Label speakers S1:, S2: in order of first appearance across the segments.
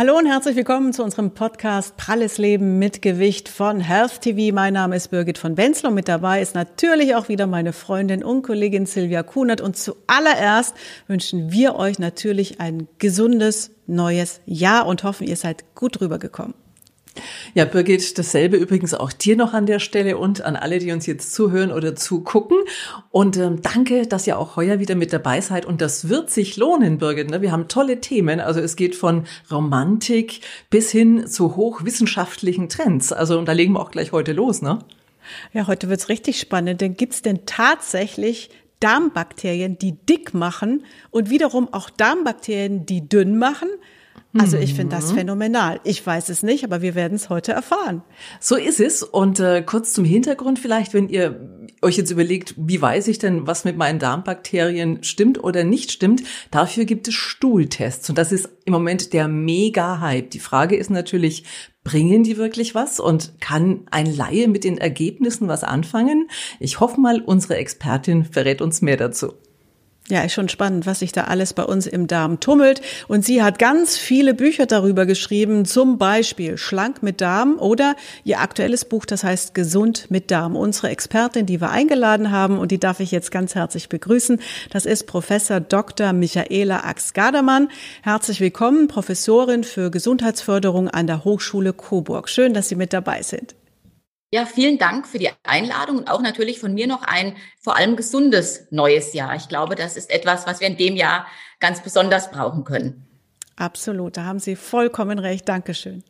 S1: Hallo und herzlich willkommen zu unserem Podcast Pralles Leben mit Gewicht von Health TV. Mein Name ist Birgit von Wenzel und mit dabei ist natürlich auch wieder meine Freundin und Kollegin Silvia Kunert. Und zuallererst wünschen wir euch natürlich ein gesundes neues Jahr und hoffen, ihr seid gut rübergekommen.
S2: Ja, Birgit, dasselbe übrigens auch dir noch an der Stelle und an alle, die uns jetzt zuhören oder zugucken. Und ähm, danke, dass ihr auch heuer wieder mit dabei seid. Und das wird sich lohnen, Birgit. Ne? Wir haben tolle Themen. Also es geht von Romantik bis hin zu hochwissenschaftlichen Trends. Also und da legen wir auch gleich heute los, ne?
S1: Ja, heute wird's richtig spannend. Denn gibt's denn tatsächlich Darmbakterien, die dick machen und wiederum auch Darmbakterien, die dünn machen? Also ich finde das mhm. phänomenal. Ich weiß es nicht, aber wir werden es heute erfahren.
S2: So ist es. Und äh, kurz zum Hintergrund vielleicht, wenn ihr euch jetzt überlegt, wie weiß ich denn, was mit meinen Darmbakterien stimmt oder nicht stimmt, dafür gibt es Stuhltests. Und das ist im Moment der Mega-Hype. Die Frage ist natürlich, bringen die wirklich was und kann ein Laie mit den Ergebnissen was anfangen? Ich hoffe mal, unsere Expertin verrät uns mehr dazu.
S1: Ja, ist schon spannend, was sich da alles bei uns im Darm tummelt. Und sie hat ganz viele Bücher darüber geschrieben, zum Beispiel Schlank mit Darm oder ihr aktuelles Buch, das heißt Gesund mit Darm. Unsere Expertin, die wir eingeladen haben und die darf ich jetzt ganz herzlich begrüßen, das ist Professor Dr. Michaela Ax-Gardermann. Herzlich willkommen, Professorin für Gesundheitsförderung an der Hochschule Coburg. Schön, dass Sie mit dabei sind.
S3: Ja, vielen Dank für die Einladung und auch natürlich von mir noch ein vor allem gesundes neues Jahr. Ich glaube, das ist etwas, was wir in dem Jahr ganz besonders brauchen können.
S1: Absolut, da haben Sie vollkommen recht. Dankeschön.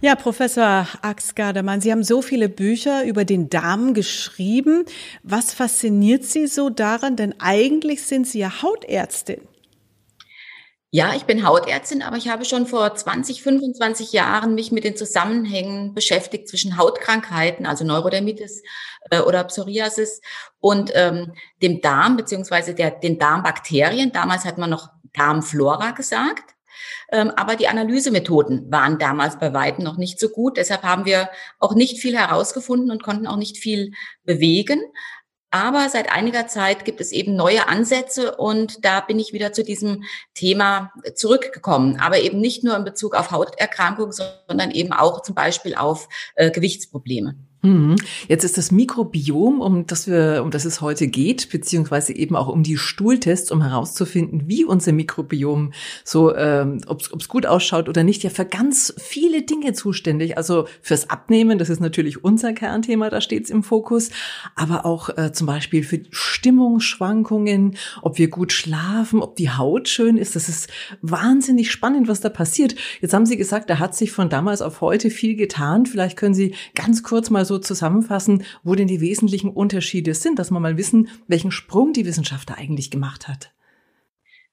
S1: Ja, Professor Ax-Gardermann, Sie haben so viele Bücher über den Darm geschrieben. Was fasziniert Sie so daran? Denn eigentlich sind Sie ja Hautärztin.
S3: Ja, ich bin Hautärztin, aber ich habe schon vor 20, 25 Jahren mich mit den Zusammenhängen beschäftigt zwischen Hautkrankheiten, also Neurodermitis äh, oder Psoriasis und ähm, dem Darm beziehungsweise den Darmbakterien. Damals hat man noch Darmflora gesagt. Ähm, aber die Analysemethoden waren damals bei Weitem noch nicht so gut. Deshalb haben wir auch nicht viel herausgefunden und konnten auch nicht viel bewegen. Aber seit einiger Zeit gibt es eben neue Ansätze und da bin ich wieder zu diesem Thema zurückgekommen. Aber eben nicht nur in Bezug auf Hauterkrankungen, sondern eben auch zum Beispiel auf äh, Gewichtsprobleme.
S2: Mhm. Jetzt ist das Mikrobiom, um das wir, um das es heute geht, beziehungsweise eben auch um die Stuhltests, um herauszufinden, wie unser Mikrobiom so, ähm, ob es gut ausschaut oder nicht, ja für ganz viele Dinge zuständig. Also fürs Abnehmen, das ist natürlich unser Kernthema, da steht es im Fokus, aber auch äh, zum Beispiel für Stimmungsschwankungen, ob wir gut schlafen, ob die Haut schön ist. Das ist wahnsinnig spannend, was da passiert. Jetzt haben Sie gesagt, da hat sich von damals auf heute viel getan. Vielleicht können Sie ganz kurz mal so zusammenfassen, wo denn die wesentlichen Unterschiede sind, dass wir mal wissen, welchen Sprung die Wissenschaft da eigentlich gemacht hat.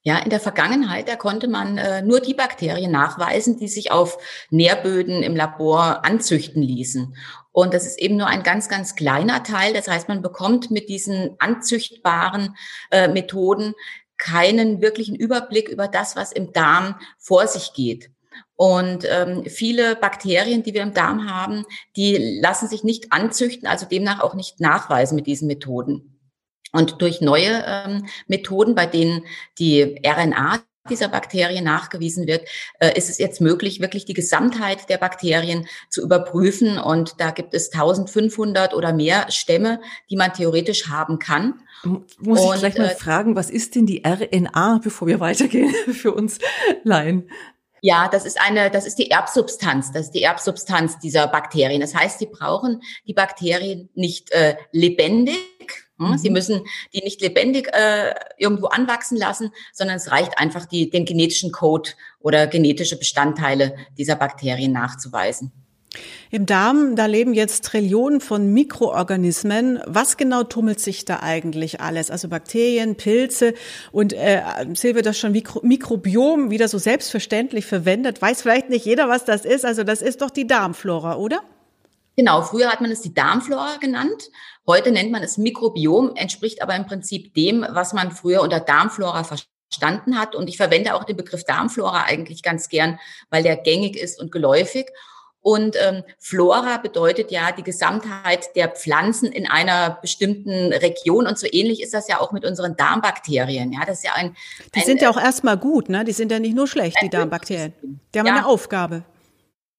S3: Ja, in der Vergangenheit, da konnte man äh, nur die Bakterien nachweisen, die sich auf Nährböden im Labor anzüchten ließen. Und das ist eben nur ein ganz, ganz kleiner Teil. Das heißt, man bekommt mit diesen anzüchtbaren äh, Methoden keinen wirklichen Überblick über das, was im Darm vor sich geht. Und ähm, viele Bakterien, die wir im Darm haben, die lassen sich nicht anzüchten, also demnach auch nicht nachweisen mit diesen Methoden. Und durch neue ähm, Methoden, bei denen die RNA dieser Bakterien nachgewiesen wird, äh, ist es jetzt möglich, wirklich die Gesamtheit der Bakterien zu überprüfen. Und da gibt es 1500 oder mehr Stämme, die man theoretisch haben kann.
S2: Muss und, ich gleich mal äh, fragen, was ist denn die RNA, bevor wir weitergehen für uns Laien?
S3: Ja, das ist eine, das ist die Erbsubstanz, das ist die Erbsubstanz dieser Bakterien. Das heißt, sie brauchen die Bakterien nicht äh, lebendig. Hm? Mhm. Sie müssen die nicht lebendig äh, irgendwo anwachsen lassen, sondern es reicht einfach, die, den genetischen Code oder genetische Bestandteile dieser Bakterien nachzuweisen.
S1: Im Darm, da leben jetzt Trillionen von Mikroorganismen. Was genau tummelt sich da eigentlich alles? Also Bakterien, Pilze und äh, Silvia das schon Mikro Mikrobiom wieder so selbstverständlich verwendet. Weiß vielleicht nicht jeder, was das ist. Also das ist doch die Darmflora, oder?
S3: Genau, früher hat man es die Darmflora genannt. Heute nennt man es Mikrobiom, entspricht aber im Prinzip dem, was man früher unter Darmflora verstanden hat. Und ich verwende auch den Begriff Darmflora eigentlich ganz gern, weil der gängig ist und geläufig. Und ähm, Flora bedeutet ja die Gesamtheit der Pflanzen in einer bestimmten Region. Und so ähnlich ist das ja auch mit unseren Darmbakterien. Ja, das ist ja ein.
S1: Die ein, sind ja auch erstmal gut, ne? Die sind ja nicht nur schlecht, die Darmbakterien. Die haben ja. eine Aufgabe.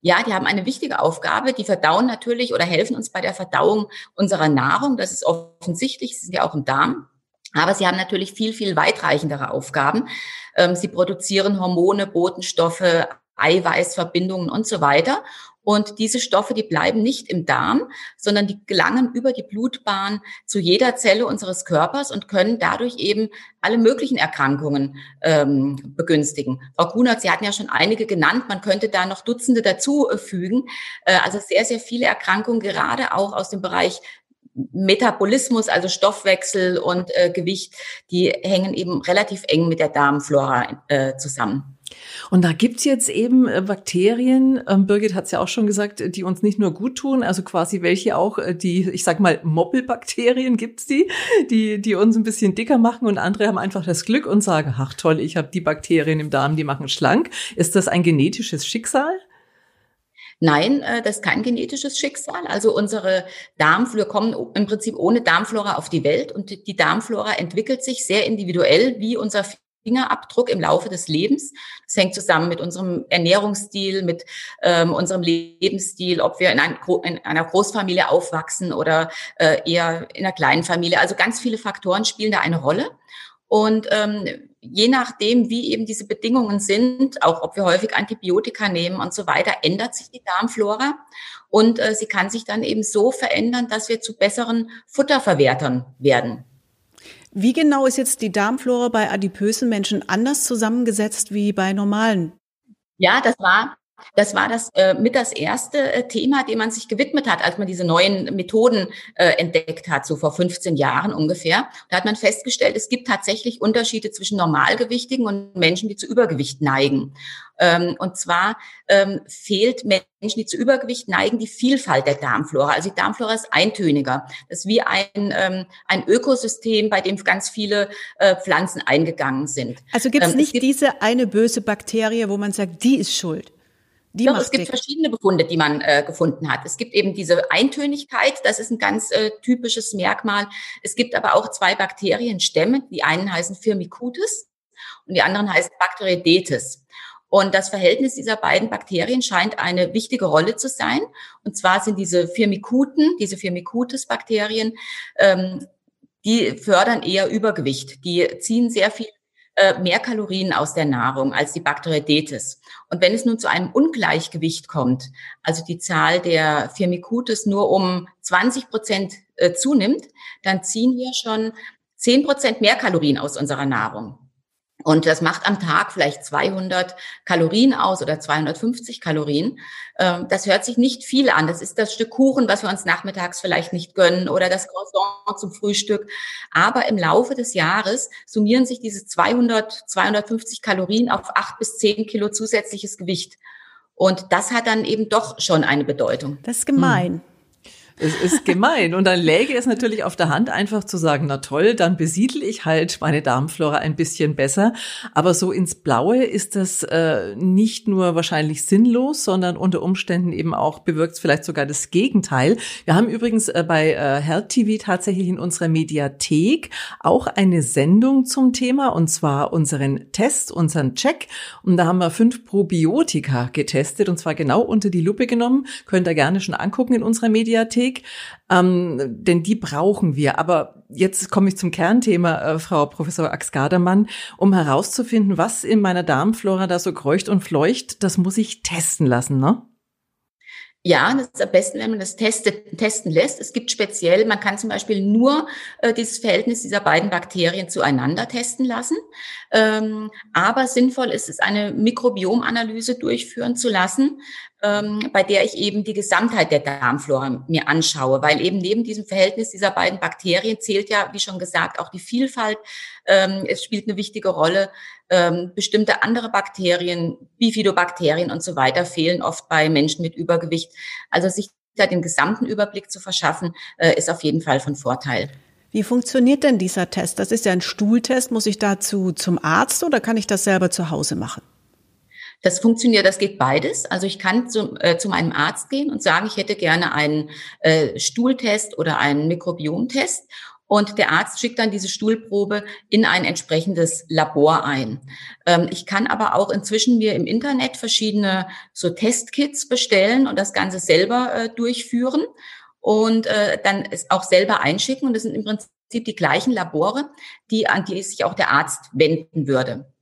S3: Ja, die haben eine wichtige Aufgabe. Die verdauen natürlich oder helfen uns bei der Verdauung unserer Nahrung. Das ist offensichtlich. Sie sind ja auch im Darm. Aber sie haben natürlich viel, viel weitreichendere Aufgaben. Ähm, sie produzieren Hormone, Botenstoffe, Eiweißverbindungen und so weiter. Und diese Stoffe, die bleiben nicht im Darm, sondern die gelangen über die Blutbahn zu jeder Zelle unseres Körpers und können dadurch eben alle möglichen Erkrankungen ähm, begünstigen. Frau Kunert, Sie hatten ja schon einige genannt, man könnte da noch Dutzende dazu äh, fügen. Äh, also sehr, sehr viele Erkrankungen, gerade auch aus dem Bereich Metabolismus, also Stoffwechsel und äh, Gewicht, die hängen eben relativ eng mit der Darmflora äh, zusammen.
S2: Und da gibt's jetzt eben äh, Bakterien, ähm, Birgit hat es ja auch schon gesagt, die uns nicht nur gut tun, also quasi welche auch, äh, die, ich sag mal, Moppelbakterien gibt's die, die, die uns ein bisschen dicker machen und andere haben einfach das Glück und sagen, ach toll, ich habe die Bakterien im Darm, die machen schlank. Ist das ein genetisches Schicksal?
S3: Nein, äh, das ist kein genetisches Schicksal. Also unsere Darmflora kommen im Prinzip ohne Darmflora auf die Welt und die Darmflora entwickelt sich sehr individuell wie unser Fingerabdruck im Laufe des Lebens. Das hängt zusammen mit unserem Ernährungsstil, mit ähm, unserem Lebensstil, ob wir in, ein, in, einer Großfamilie aufwachsen oder äh, eher in einer kleinen Familie. Also ganz viele Faktoren spielen da eine Rolle. Und ähm, je nachdem, wie eben diese Bedingungen sind, auch ob wir häufig Antibiotika nehmen und so weiter, ändert sich die Darmflora. Und äh, sie kann sich dann eben so verändern, dass wir zu besseren Futterverwertern werden.
S1: Wie genau ist jetzt die Darmflora bei adipösen Menschen anders zusammengesetzt wie bei normalen?
S3: Ja, das war das war das äh, mit das erste äh, Thema, dem man sich gewidmet hat, als man diese neuen Methoden äh, entdeckt hat, so vor 15 Jahren ungefähr. Da hat man festgestellt, es gibt tatsächlich Unterschiede zwischen Normalgewichtigen und Menschen, die zu Übergewicht neigen. Ähm, und zwar ähm, fehlt Menschen, die zu Übergewicht neigen, die Vielfalt der Darmflora. Also die Darmflora ist eintöniger. Das ist wie ein, ähm, ein Ökosystem, bei dem ganz viele äh, Pflanzen eingegangen sind.
S1: Also gibt es nicht gibt diese eine böse Bakterie, wo man sagt, die ist schuld?
S3: Die Doch, es gibt verschiedene Befunde, die man äh, gefunden hat. Es gibt eben diese Eintönigkeit, das ist ein ganz äh, typisches Merkmal. Es gibt aber auch zwei Bakterienstämme. Die einen heißen Firmicutes und die anderen heißen Bacteroidetes. Und das Verhältnis dieser beiden Bakterien scheint eine wichtige Rolle zu sein. Und zwar sind diese Firmicuten, diese Firmicutes-Bakterien, ähm, die fördern eher Übergewicht. Die ziehen sehr viel äh, mehr Kalorien aus der Nahrung als die Bacteroidetes. Und wenn es nun zu einem Ungleichgewicht kommt, also die Zahl der Firmicutes nur um 20 Prozent äh, zunimmt, dann ziehen wir schon 10 Prozent mehr Kalorien aus unserer Nahrung. Und das macht am Tag vielleicht 200 Kalorien aus oder 250 Kalorien. Ähm, das hört sich nicht viel an. Das ist das Stück Kuchen, was wir uns nachmittags vielleicht nicht gönnen oder das Croissant zum Frühstück. Aber im Laufe des Jahres summieren sich diese 200, 250 Kalorien auf acht bis zehn Kilo zusätzliches Gewicht. Und das hat dann eben doch schon eine Bedeutung.
S1: Das ist gemein. Hm.
S2: Es ist gemein. Und dann läge es natürlich auf der Hand, einfach zu sagen, na toll, dann besiedle ich halt meine Darmflora ein bisschen besser. Aber so ins Blaue ist das äh, nicht nur wahrscheinlich sinnlos, sondern unter Umständen eben auch bewirkt es vielleicht sogar das Gegenteil. Wir haben übrigens äh, bei äh, Health TV tatsächlich in unserer Mediathek auch eine Sendung zum Thema, und zwar unseren Test, unseren Check. Und da haben wir fünf Probiotika getestet, und zwar genau unter die Lupe genommen. Könnt ihr gerne schon angucken in unserer Mediathek. Weg, ähm, denn die brauchen wir. Aber jetzt komme ich zum Kernthema, äh, Frau Professor Ax-Gardermann, um herauszufinden, was in meiner Darmflora da so kreucht und fleucht, das muss ich testen lassen, ne?
S3: Ja, das ist am besten, wenn man das testet, testen lässt. Es gibt speziell, man kann zum Beispiel nur äh, dieses Verhältnis dieser beiden Bakterien zueinander testen lassen. Ähm, aber sinnvoll ist es, eine Mikrobiomanalyse durchführen zu lassen, ähm, bei der ich eben die Gesamtheit der Darmflora mir anschaue, weil eben neben diesem Verhältnis dieser beiden Bakterien zählt ja, wie schon gesagt, auch die Vielfalt. Ähm, es spielt eine wichtige Rolle. Ähm, bestimmte andere Bakterien, Bifidobakterien und so weiter fehlen oft bei Menschen mit Übergewicht. Also sich da den gesamten Überblick zu verschaffen, äh, ist auf jeden Fall von Vorteil.
S1: Wie funktioniert denn dieser Test? Das ist ja ein Stuhltest. Muss ich dazu zum Arzt oder kann ich das selber zu Hause machen?
S3: Das funktioniert, das geht beides. Also ich kann zu, äh, zu meinem Arzt gehen und sagen, ich hätte gerne einen äh, Stuhltest oder einen Mikrobiomtest. Und der Arzt schickt dann diese Stuhlprobe in ein entsprechendes Labor ein. Ähm, ich kann aber auch inzwischen mir im Internet verschiedene so Testkits bestellen und das Ganze selber äh, durchführen und äh, dann es auch selber einschicken. Und das sind im Prinzip die gleichen Labore, die an die sich auch der Arzt wenden würde.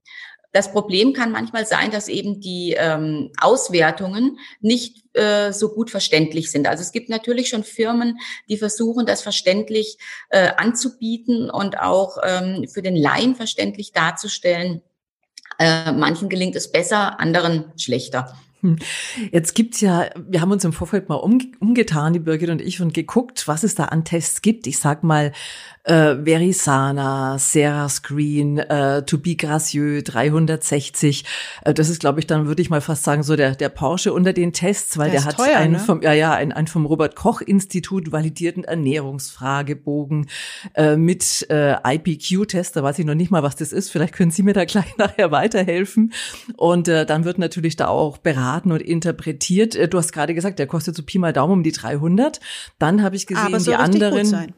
S3: Das Problem kann manchmal sein, dass eben die ähm, Auswertungen nicht äh, so gut verständlich sind. Also es gibt natürlich schon Firmen, die versuchen, das verständlich äh, anzubieten und auch ähm, für den Laien verständlich darzustellen. Äh, manchen gelingt es besser, anderen schlechter.
S2: Jetzt gibt's ja, wir haben uns im Vorfeld mal umgetan, die Birgit und ich, und geguckt, was es da an Tests gibt. Ich sag mal, äh, Verisana, Serra Screen, äh, To Be Gracieux 360. Äh, das ist, glaube ich, dann würde ich mal fast sagen, so der, der Porsche unter den Tests, weil der, der hat teuer, einen, ne? vom, ja, ja, einen, einen vom Robert Koch Institut validierten Ernährungsfragebogen äh, mit äh, IPQ-Test. Da weiß ich noch nicht mal, was das ist. Vielleicht können Sie mir da gleich nachher weiterhelfen. Und äh, dann wird natürlich da auch beraten und interpretiert. Äh, du hast gerade gesagt, der kostet so Pi mal Daumen um die 300. Dann habe ich gesehen, die anderen.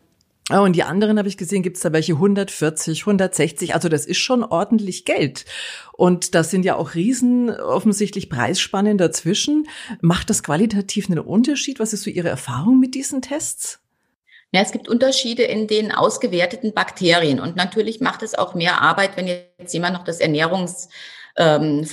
S2: Oh, und die anderen habe ich gesehen, gibt es da welche 140, 160. Also das ist schon ordentlich Geld. Und das sind ja auch riesen offensichtlich Preisspannen dazwischen. Macht das qualitativ einen Unterschied? Was ist so Ihre Erfahrung mit diesen Tests?
S3: Ja, es gibt Unterschiede in den ausgewerteten Bakterien. Und natürlich macht es auch mehr Arbeit, wenn jetzt jemand noch das Ernährungsverhalten ähm,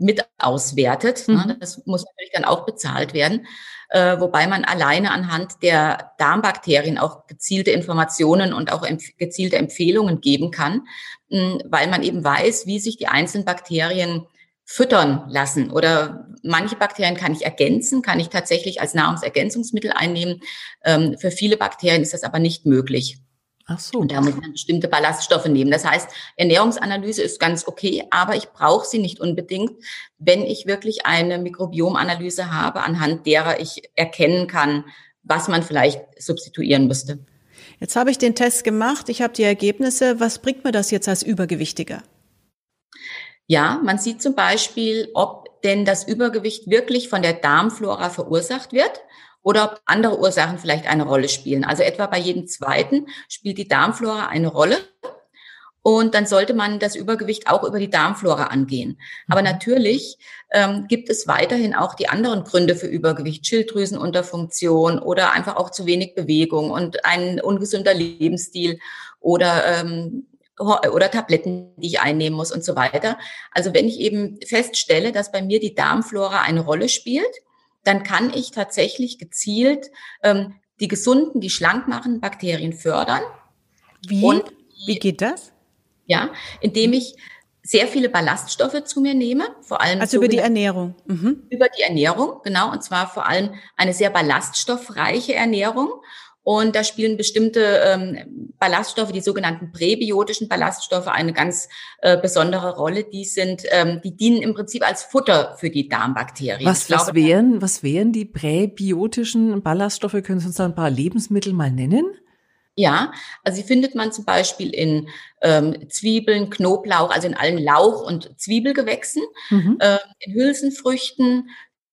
S3: mit auswertet. Mhm. Das muss natürlich dann auch bezahlt werden äh, wobei man alleine anhand der Darmbakterien auch gezielte Informationen und auch empf gezielte Empfehlungen geben kann, mh, weil man eben weiß, wie sich die einzelnen Bakterien füttern lassen. Oder manche Bakterien kann ich ergänzen, kann ich tatsächlich als Nahrungsergänzungsmittel einnehmen. Ähm, für viele Bakterien ist das aber nicht möglich. Ach so. Und da muss man bestimmte Ballaststoffe nehmen. Das heißt, Ernährungsanalyse ist ganz okay, aber ich brauche sie nicht unbedingt, wenn ich wirklich eine Mikrobiomanalyse habe, anhand derer ich erkennen kann, was man vielleicht substituieren müsste.
S1: Jetzt habe ich den Test gemacht, ich habe die Ergebnisse. Was bringt mir das jetzt als Übergewichtiger?
S3: Ja, man sieht zum Beispiel, ob denn das Übergewicht wirklich von der Darmflora verursacht wird oder ob andere Ursachen vielleicht eine Rolle spielen. Also etwa bei jedem zweiten spielt die Darmflora eine Rolle. Und dann sollte man das Übergewicht auch über die Darmflora angehen. Aber mhm. natürlich ähm, gibt es weiterhin auch die anderen Gründe für Übergewicht, Schilddrüsenunterfunktion oder einfach auch zu wenig Bewegung und ein ungesunder Lebensstil oder ähm, oder Tabletten, die ich einnehmen muss und so weiter. Also wenn ich eben feststelle, dass bei mir die Darmflora eine Rolle spielt, dann kann ich tatsächlich gezielt ähm, die gesunden, die schlank machen Bakterien fördern.
S1: Wie? Und, Wie geht das?
S3: Ja, indem ich sehr viele Ballaststoffe zu mir nehme, vor allem
S1: also über die Ernährung.
S3: Mhm. Über die Ernährung, genau, und zwar vor allem eine sehr ballaststoffreiche Ernährung. Und da spielen bestimmte ähm, Ballaststoffe, die sogenannten präbiotischen Ballaststoffe, eine ganz äh, besondere Rolle. Die sind, ähm, die dienen im Prinzip als Futter für die Darmbakterien.
S2: Was, glaube, was wären, was wären die präbiotischen Ballaststoffe? Können Sie uns da ein paar Lebensmittel mal nennen?
S3: Ja, also die findet man zum Beispiel in ähm, Zwiebeln, Knoblauch, also in allen Lauch- und Zwiebelgewächsen, mhm. äh, in Hülsenfrüchten,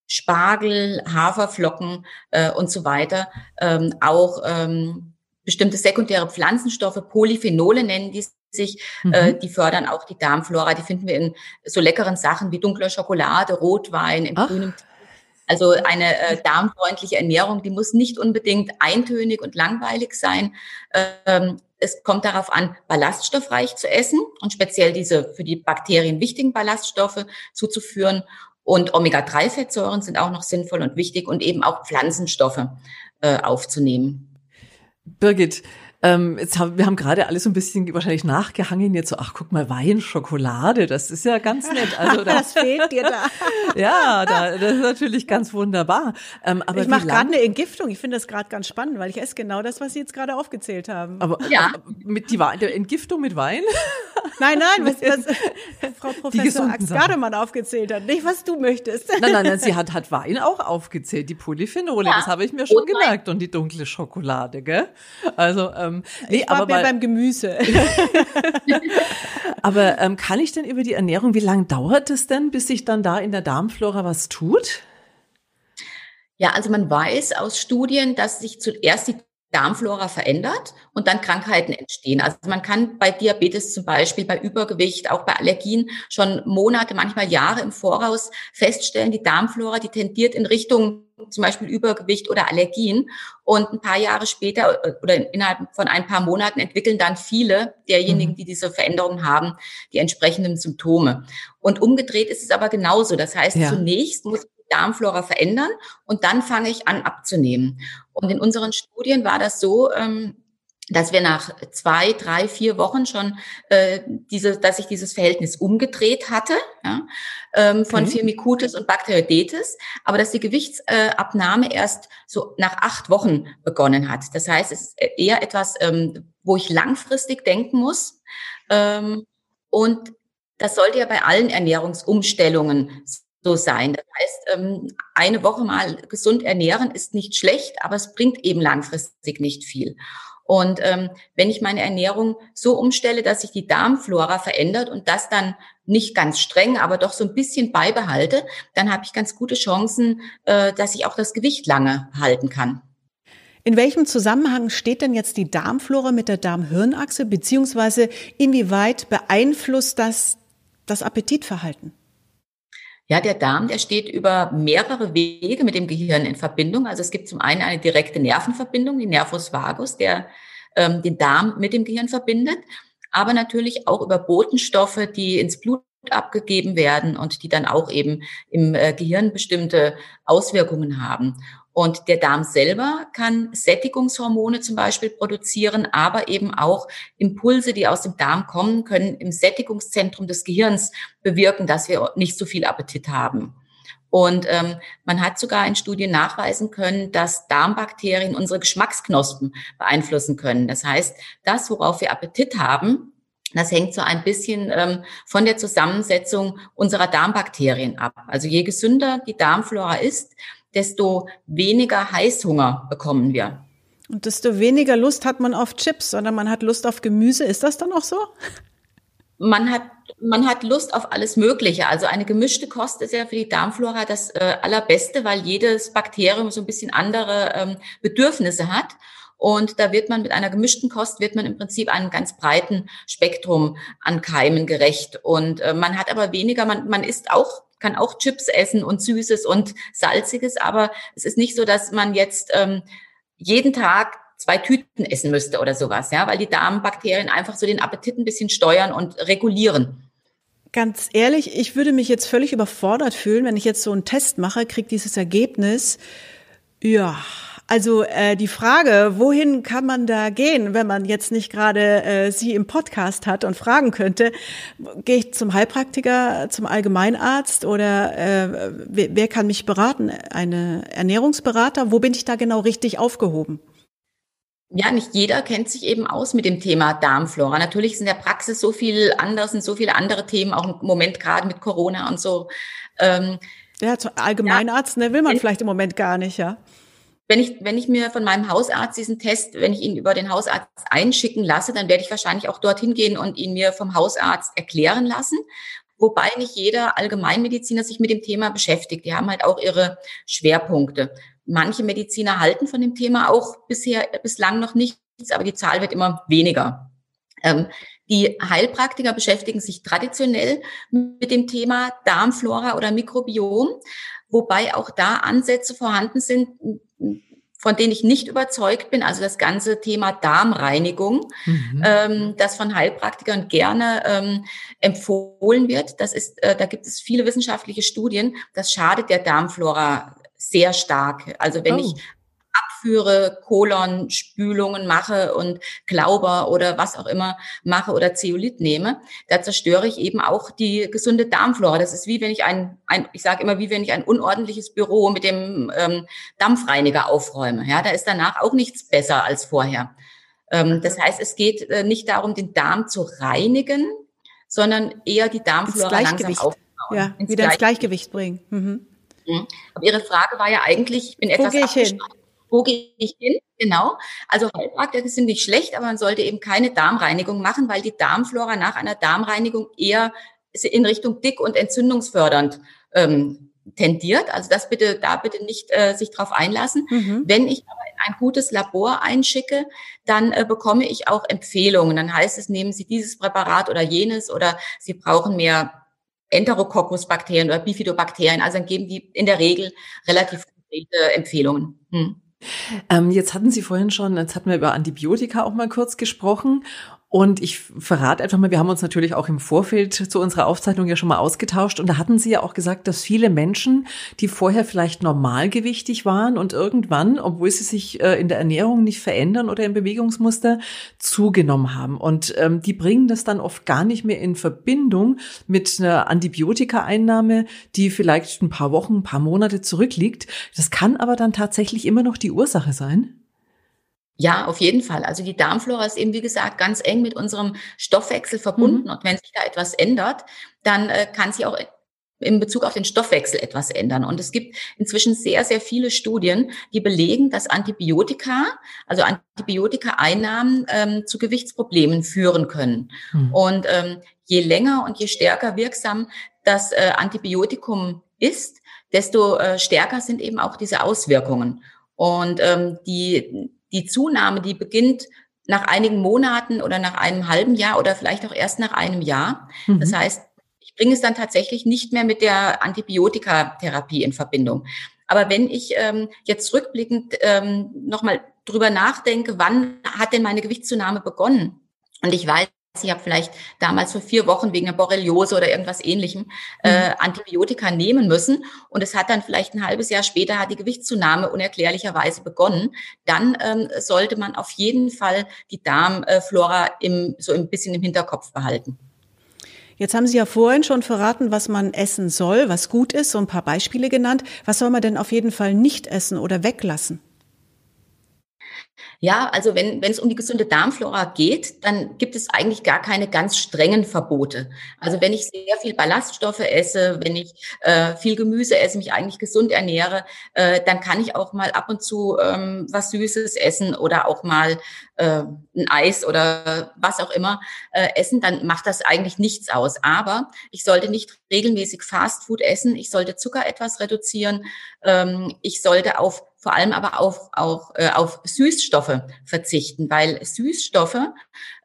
S3: Spargel, Haferflocken äh, und so weiter, ähm, auch ähm, bestimmte sekundäre Pflanzenstoffe, Polyphenole nennen die sich, äh, mhm. äh, die fördern auch die Darmflora. Die finden wir in so leckeren Sachen wie dunkler Schokolade, Rotwein, in Ach. grünem also eine äh, darmfreundliche Ernährung, die muss nicht unbedingt eintönig und langweilig sein. Ähm, es kommt darauf an, ballaststoffreich zu essen und speziell diese für die Bakterien wichtigen Ballaststoffe zuzuführen und Omega-3-Fettsäuren sind auch noch sinnvoll und wichtig und eben auch Pflanzenstoffe äh, aufzunehmen.
S2: Birgit, ähm, jetzt haben, wir haben gerade alles so ein bisschen wahrscheinlich nachgehangen jetzt so, ach guck mal, Wein, Schokolade, das ist ja ganz nett.
S1: Also da, das fehlt dir da.
S2: ja, da, das ist natürlich ganz wunderbar.
S1: Ähm, aber ich mache gerade eine Entgiftung. Ich finde das gerade ganz spannend, weil ich esse genau das, was Sie jetzt gerade aufgezählt haben.
S2: Aber, ja. Aber mit die, der Entgiftung mit Wein?
S1: Nein, nein, was, was Frau Professor Ax Gardemann aufgezählt hat, nicht was du möchtest.
S2: Nein, nein, nein, sie hat, hat Wein auch aufgezählt, die Polyphenole, ja. das habe ich mir schon gemerkt und die dunkle Schokolade, gell? Also, ähm,
S1: nee, ich war aber mehr beim Gemüse.
S2: aber ähm, kann ich denn über die Ernährung, wie lange dauert es denn, bis sich dann da in der Darmflora was tut?
S3: Ja, also man weiß aus Studien, dass sich zuerst die Darmflora verändert und dann Krankheiten entstehen. Also man kann bei Diabetes zum Beispiel, bei Übergewicht, auch bei Allergien schon Monate, manchmal Jahre im Voraus feststellen, die Darmflora, die tendiert in Richtung zum Beispiel Übergewicht oder Allergien. Und ein paar Jahre später äh, oder innerhalb von ein paar Monaten entwickeln dann viele derjenigen, mhm. die diese Veränderungen haben, die entsprechenden Symptome. Und umgedreht ist es aber genauso. Das heißt, ja. zunächst muss Darmflora verändern und dann fange ich an abzunehmen. Und in unseren Studien war das so, ähm, dass wir nach zwei, drei, vier Wochen schon äh, diese, dass ich dieses Verhältnis umgedreht hatte ja, ähm, von okay. Firmicutes und Bakteriodetes, aber dass die Gewichtsabnahme erst so nach acht Wochen begonnen hat. Das heißt, es ist eher etwas, ähm, wo ich langfristig denken muss. Ähm, und das sollte ja bei allen Ernährungsumstellungen so sein. Das heißt, ähm, eine Woche mal gesund ernähren ist nicht schlecht, aber es bringt eben langfristig nicht viel. Und ähm, wenn ich meine Ernährung so umstelle, dass sich die Darmflora verändert und das dann nicht ganz streng, aber doch so ein bisschen beibehalte, dann habe ich ganz gute Chancen, äh, dass ich auch das Gewicht lange halten kann.
S1: In welchem Zusammenhang steht denn jetzt die Darmflora mit der Darmhirnachse, beziehungsweise inwieweit beeinflusst das das Appetitverhalten?
S3: Ja, der Darm, der steht über mehrere Wege mit dem Gehirn in Verbindung. Also es gibt zum einen eine direkte Nervenverbindung, die Nervus vagus, der ähm, den Darm mit dem Gehirn verbindet, aber natürlich auch über Botenstoffe, die ins Blut abgegeben werden und die dann auch eben im äh, Gehirn bestimmte Auswirkungen haben. Und der Darm selber kann Sättigungshormone zum Beispiel produzieren, aber eben auch Impulse, die aus dem Darm kommen, können im Sättigungszentrum des Gehirns bewirken, dass wir nicht so viel Appetit haben. Und ähm, man hat sogar in Studien nachweisen können, dass Darmbakterien unsere Geschmacksknospen beeinflussen können. Das heißt, das, worauf wir Appetit haben, das hängt so ein bisschen ähm, von der Zusammensetzung unserer Darmbakterien ab. Also je gesünder die Darmflora ist, desto weniger Heißhunger bekommen wir.
S1: Und desto weniger Lust hat man auf Chips, sondern man hat Lust auf Gemüse. Ist das dann auch so?
S3: Man hat, man hat Lust auf alles Mögliche. Also eine gemischte Kost ist ja für die Darmflora das äh, Allerbeste, weil jedes Bakterium so ein bisschen andere ähm, Bedürfnisse hat. Und da wird man mit einer gemischten Kost, wird man im Prinzip einem ganz breiten Spektrum an Keimen gerecht. Und äh, man hat aber weniger, man, man isst auch kann auch Chips essen und Süßes und Salziges, aber es ist nicht so, dass man jetzt ähm, jeden Tag zwei Tüten essen müsste oder sowas, ja, weil die Darmbakterien einfach so den Appetit ein bisschen steuern und regulieren.
S1: Ganz ehrlich, ich würde mich jetzt völlig überfordert fühlen, wenn ich jetzt so einen Test mache, kriege dieses Ergebnis. Ja, also äh, die Frage, wohin kann man da gehen, wenn man jetzt nicht gerade äh, Sie im Podcast hat und fragen könnte, gehe ich zum Heilpraktiker, zum Allgemeinarzt oder äh, wer, wer kann mich beraten? Eine Ernährungsberater? Wo bin ich da genau richtig aufgehoben?
S3: Ja, nicht jeder kennt sich eben aus mit dem Thema Darmflora. Natürlich ist in der Praxis so viel anders und so viele andere Themen, auch im Moment gerade mit Corona und so.
S1: Ähm, ja, zum Allgemeinarzt, ja, ne, will man vielleicht im Moment gar nicht, ja
S3: wenn ich, wenn ich mir von meinem Hausarzt diesen Test, wenn ich ihn über den Hausarzt einschicken lasse, dann werde ich wahrscheinlich auch dorthin gehen und ihn mir vom Hausarzt erklären lassen. Wobei nicht jeder Allgemeinmediziner sich mit dem Thema beschäftigt. Die haben halt auch ihre Schwerpunkte. Manche Mediziner halten von dem Thema auch bisher, bislang noch nichts, aber die Zahl wird immer weniger. Ähm, die Heilpraktiker beschäftigen sich traditionell mit dem Thema Darmflora oder Mikrobiom, wobei auch da Ansätze vorhanden sind, von denen ich nicht überzeugt bin, also das ganze Thema Darmreinigung, mhm. ähm, das von Heilpraktikern gerne ähm, empfohlen wird. Das ist, äh, da gibt es viele wissenschaftliche Studien. Das schadet der Darmflora sehr stark. Also wenn oh. ich abführe, Kolon, Spülungen mache und Glauber oder was auch immer mache oder Zeolit nehme, da zerstöre ich eben auch die gesunde Darmflora. Das ist wie wenn ich ein, ein ich sage immer, wie wenn ich ein unordentliches Büro mit dem ähm, Dampfreiniger aufräume. Ja, da ist danach auch nichts besser als vorher. Ähm, das heißt, es geht äh, nicht darum, den Darm zu reinigen, sondern eher die Darmflora langsam aufbauen.
S1: Ja, ins wieder ins Gleichgewicht bringen. Mhm.
S3: Mhm. Aber Ihre Frage war ja eigentlich, ich bin etwas
S1: Wo gehe ich hin?
S3: Wo gehe ich hin? Genau. Also Heilpraktiker sind nicht schlecht, aber man sollte eben keine Darmreinigung machen, weil die Darmflora nach einer Darmreinigung eher in Richtung dick und entzündungsfördernd ähm, tendiert. Also das bitte, da bitte nicht äh, sich drauf einlassen. Mhm. Wenn ich aber in ein gutes Labor einschicke, dann äh, bekomme ich auch Empfehlungen. Dann heißt es, nehmen Sie dieses Präparat oder jenes oder Sie brauchen mehr Enterococcus-Bakterien oder Bifidobakterien. Also dann geben die in der Regel relativ konkrete Empfehlungen. Hm.
S2: Ähm, jetzt hatten Sie vorhin schon, jetzt hatten wir über Antibiotika auch mal kurz gesprochen. Und ich verrate einfach mal, wir haben uns natürlich auch im Vorfeld zu unserer Aufzeichnung ja schon mal ausgetauscht. Und da hatten Sie ja auch gesagt, dass viele Menschen, die vorher vielleicht normalgewichtig waren und irgendwann, obwohl sie sich äh, in der Ernährung nicht verändern oder im Bewegungsmuster, zugenommen haben. Und ähm, die bringen das dann oft gar nicht mehr in Verbindung mit einer Antibiotika-Einnahme, die vielleicht ein paar Wochen, ein paar Monate zurückliegt. Das kann aber dann tatsächlich immer noch die Ursache sein.
S3: Ja, auf jeden Fall. Also die Darmflora ist eben, wie gesagt, ganz eng mit unserem Stoffwechsel verbunden. Mhm. Und wenn sich da etwas ändert, dann äh, kann sich auch in Bezug auf den Stoffwechsel etwas ändern. Und es gibt inzwischen sehr, sehr viele Studien, die belegen, dass Antibiotika, also Antibiotika-Einnahmen ähm, zu Gewichtsproblemen führen können. Mhm. Und ähm, je länger und je stärker wirksam das äh, Antibiotikum ist, desto äh, stärker sind eben auch diese Auswirkungen. Und ähm, die die Zunahme, die beginnt nach einigen Monaten oder nach einem halben Jahr oder vielleicht auch erst nach einem Jahr. Mhm. Das heißt, ich bringe es dann tatsächlich nicht mehr mit der Antibiotikatherapie in Verbindung. Aber wenn ich ähm, jetzt rückblickend ähm, nochmal drüber nachdenke, wann hat denn meine Gewichtszunahme begonnen? Und ich weiß, ich habe vielleicht damals für vier Wochen wegen einer Borreliose oder irgendwas ähnlichem äh, mhm. Antibiotika nehmen müssen und es hat dann vielleicht ein halbes Jahr später hat die Gewichtszunahme unerklärlicherweise begonnen, dann ähm, sollte man auf jeden Fall die Darmflora im, so ein bisschen im Hinterkopf behalten.
S1: Jetzt haben Sie ja vorhin schon verraten, was man essen soll, was gut ist, so ein paar Beispiele genannt. Was soll man denn auf jeden Fall nicht essen oder weglassen?
S3: Ja, also wenn, wenn es um die gesunde Darmflora geht, dann gibt es eigentlich gar keine ganz strengen Verbote. Also wenn ich sehr viel Ballaststoffe esse, wenn ich äh, viel Gemüse esse, mich eigentlich gesund ernähre, äh, dann kann ich auch mal ab und zu ähm, was Süßes essen oder auch mal äh, ein Eis oder was auch immer äh, essen, dann macht das eigentlich nichts aus. Aber ich sollte nicht regelmäßig Fastfood essen. Ich sollte Zucker etwas reduzieren. Ähm, ich sollte auf vor allem aber auf, auch äh, auf Süßstoffe verzichten, weil Süßstoffe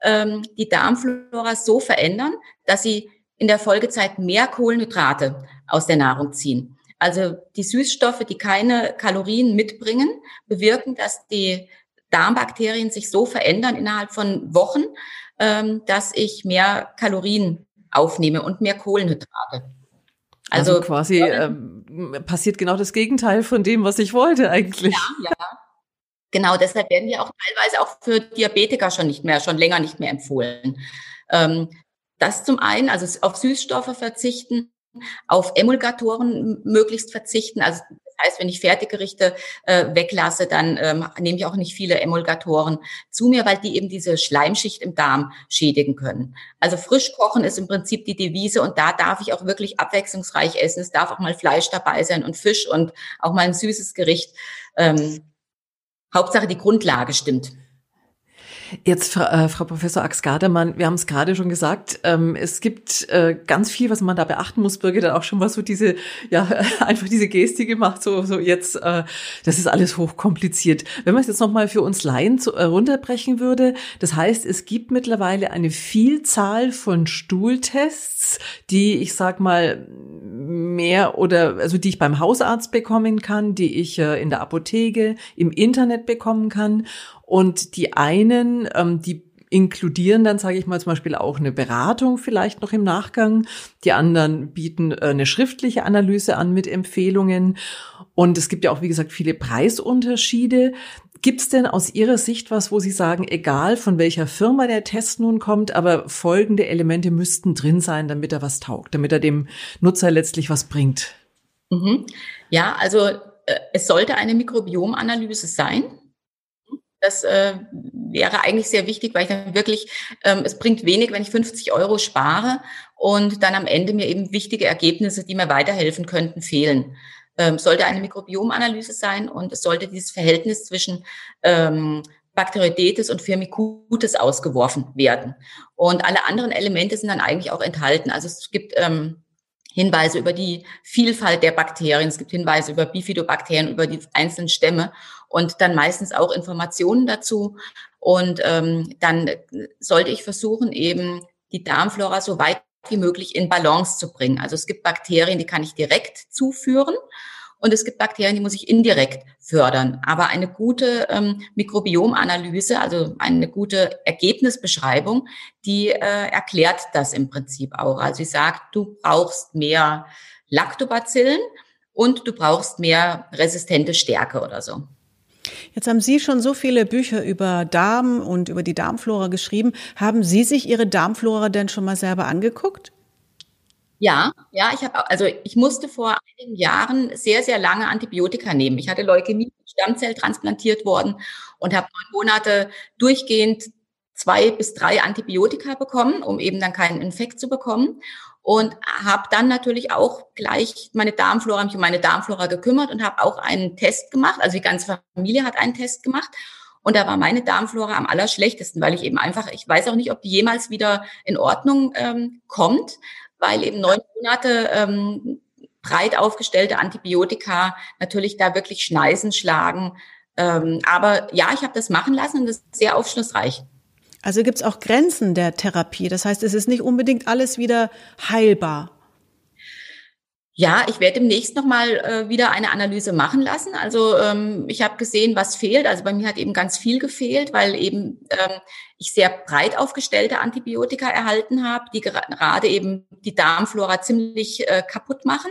S3: ähm, die Darmflora so verändern, dass sie in der Folgezeit mehr Kohlenhydrate aus der Nahrung ziehen. Also die Süßstoffe, die keine Kalorien mitbringen, bewirken, dass die Darmbakterien sich so verändern innerhalb von Wochen, ähm, dass ich mehr Kalorien aufnehme und mehr Kohlenhydrate.
S2: Also, also quasi ähm, passiert genau das Gegenteil von dem, was ich wollte eigentlich.
S3: Ja, ja. Genau, deshalb werden die auch teilweise auch für Diabetiker schon nicht mehr, schon länger nicht mehr empfohlen. Ähm, das zum einen, also auf Süßstoffe verzichten, auf Emulgatoren möglichst verzichten. Also heißt, wenn ich Fertiggerichte äh, weglasse, dann ähm, nehme ich auch nicht viele Emulgatoren zu mir, weil die eben diese Schleimschicht im Darm schädigen können. Also frisch kochen ist im Prinzip die Devise und da darf ich auch wirklich abwechslungsreich essen. Es darf auch mal Fleisch dabei sein und Fisch und auch mal ein süßes Gericht. Ähm, Hauptsache die Grundlage stimmt.
S2: Jetzt, äh, Frau Professor Ax-Gardermann, wir haben es gerade schon gesagt, ähm, es gibt äh, ganz viel, was man da beachten muss. Birgit hat auch schon was so diese, ja, einfach diese Geste gemacht, so, so jetzt, äh, das ist alles hochkompliziert. Wenn man es jetzt nochmal für uns Laien zu, äh, runterbrechen würde, das heißt, es gibt mittlerweile eine Vielzahl von Stuhltests, die, ich sag mal, mehr oder, also die ich beim Hausarzt bekommen kann, die ich äh, in der Apotheke, im Internet bekommen kann und die einen, ähm, die inkludieren dann, sage ich mal, zum Beispiel auch eine Beratung vielleicht noch im Nachgang. Die anderen bieten äh, eine schriftliche Analyse an mit Empfehlungen. Und es gibt ja auch, wie gesagt, viele Preisunterschiede. Gibt es denn aus Ihrer Sicht was, wo Sie sagen, egal von welcher Firma der Test nun kommt, aber folgende Elemente müssten drin sein, damit er was taugt, damit er dem Nutzer letztlich was bringt?
S3: Mhm. Ja, also äh, es sollte eine Mikrobiomanalyse sein. Das äh, wäre eigentlich sehr wichtig, weil ich dann wirklich, ähm, es bringt wenig, wenn ich 50 Euro spare und dann am Ende mir eben wichtige Ergebnisse, die mir weiterhelfen könnten, fehlen. Ähm, sollte eine Mikrobiomanalyse sein und es sollte dieses Verhältnis zwischen ähm, Bakteriodetes und Firmicutes ausgeworfen werden. Und alle anderen Elemente sind dann eigentlich auch enthalten. Also es gibt ähm, Hinweise über die Vielfalt der Bakterien, es gibt Hinweise über Bifidobakterien, über die einzelnen Stämme und dann meistens auch Informationen dazu. Und ähm, dann sollte ich versuchen, eben die Darmflora so weit wie möglich in Balance zu bringen. Also es gibt Bakterien, die kann ich direkt zuführen und es gibt Bakterien, die muss ich indirekt fördern. Aber eine gute ähm, Mikrobiomanalyse, also eine gute Ergebnisbeschreibung, die äh, erklärt das im Prinzip auch. Also sie sagt, du brauchst mehr Lactobacillen und du brauchst mehr resistente Stärke oder so.
S1: Jetzt haben Sie schon so viele Bücher über Darm und über die Darmflora geschrieben. Haben Sie sich Ihre Darmflora denn schon mal selber angeguckt?
S3: Ja, ja, ich habe also ich musste vor einigen Jahren sehr sehr lange Antibiotika nehmen. Ich hatte Leukämie, Stammzell transplantiert worden und habe neun Monate durchgehend zwei bis drei Antibiotika bekommen, um eben dann keinen Infekt zu bekommen und habe dann natürlich auch gleich meine Darmflora mich um meine Darmflora gekümmert und habe auch einen Test gemacht. Also die ganze Familie hat einen Test gemacht. Und da war meine Darmflora am allerschlechtesten, weil ich eben einfach, ich weiß auch nicht, ob die jemals wieder in Ordnung ähm, kommt, weil eben neun Monate ähm, breit aufgestellte Antibiotika natürlich da wirklich Schneisen schlagen. Ähm, aber ja, ich habe das machen lassen und das ist sehr aufschlussreich.
S1: Also gibt es auch Grenzen der Therapie. Das heißt, es ist nicht unbedingt alles wieder heilbar.
S3: Ja, ich werde demnächst nochmal äh, wieder eine Analyse machen lassen. Also ähm, ich habe gesehen, was fehlt. Also bei mir hat eben ganz viel gefehlt, weil eben ähm, ich sehr breit aufgestellte Antibiotika erhalten habe, die gerade eben die Darmflora ziemlich äh, kaputt machen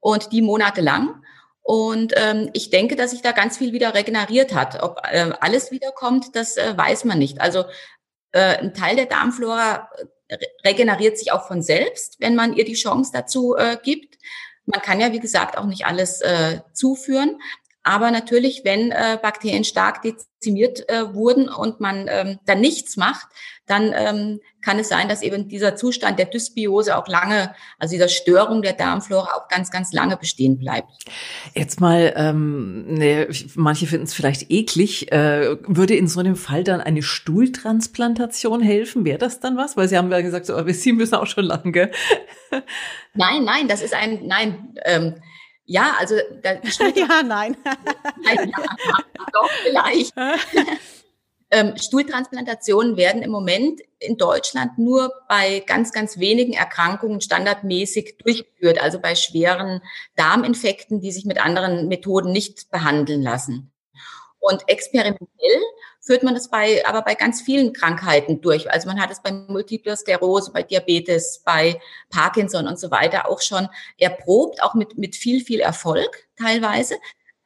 S3: und die monatelang. Und ähm, ich denke, dass sich da ganz viel wieder regeneriert hat. Ob äh, alles wiederkommt, das äh, weiß man nicht. Also äh, ein Teil der Darmflora regeneriert sich auch von selbst, wenn man ihr die Chance dazu äh, gibt. Man kann ja, wie gesagt, auch nicht alles äh, zuführen. Aber natürlich, wenn äh, Bakterien stark dezimiert äh, wurden und man ähm, dann nichts macht, dann ähm, kann es sein, dass eben dieser Zustand der Dysbiose auch lange, also dieser Störung der Darmflora auch ganz, ganz lange bestehen bleibt.
S2: Jetzt mal, ähm, ne, manche finden es vielleicht eklig, äh, würde in so einem Fall dann eine Stuhltransplantation helfen? Wäre das dann was? Weil Sie haben ja gesagt, so, aber Sie müssen auch schon lange.
S3: Nein, nein, das ist ein, nein, ähm, ja, also
S1: da, ja, nein. nein
S3: ja, doch vielleicht. Ähm, Stuhltransplantationen werden im Moment in Deutschland nur bei ganz, ganz wenigen Erkrankungen standardmäßig durchgeführt, also bei schweren Darminfekten, die sich mit anderen Methoden nicht behandeln lassen. Und experimentell führt man das bei, aber bei ganz vielen Krankheiten durch. Also man hat es bei Multipler Sklerose, bei Diabetes, bei Parkinson und so weiter auch schon erprobt, auch mit, mit viel, viel Erfolg teilweise.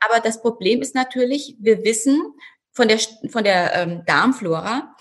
S3: Aber das Problem ist natürlich, wir wissen von der, von der ähm, Darmflora,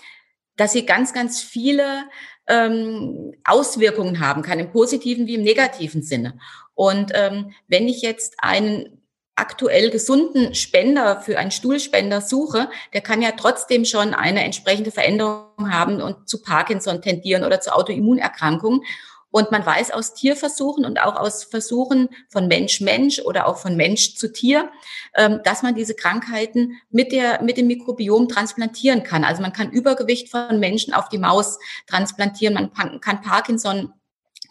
S3: dass sie ganz, ganz viele ähm, Auswirkungen haben kann, im positiven wie im negativen Sinne. Und ähm, wenn ich jetzt einen aktuell gesunden Spender für einen Stuhlspender suche, der kann ja trotzdem schon eine entsprechende Veränderung haben und zu Parkinson tendieren oder zu Autoimmunerkrankungen. Und man weiß aus Tierversuchen und auch aus Versuchen von Mensch-Mensch oder auch von Mensch zu Tier, ähm, dass man diese Krankheiten mit, der, mit dem Mikrobiom transplantieren kann. Also man kann Übergewicht von Menschen auf die Maus transplantieren, man kann Parkinson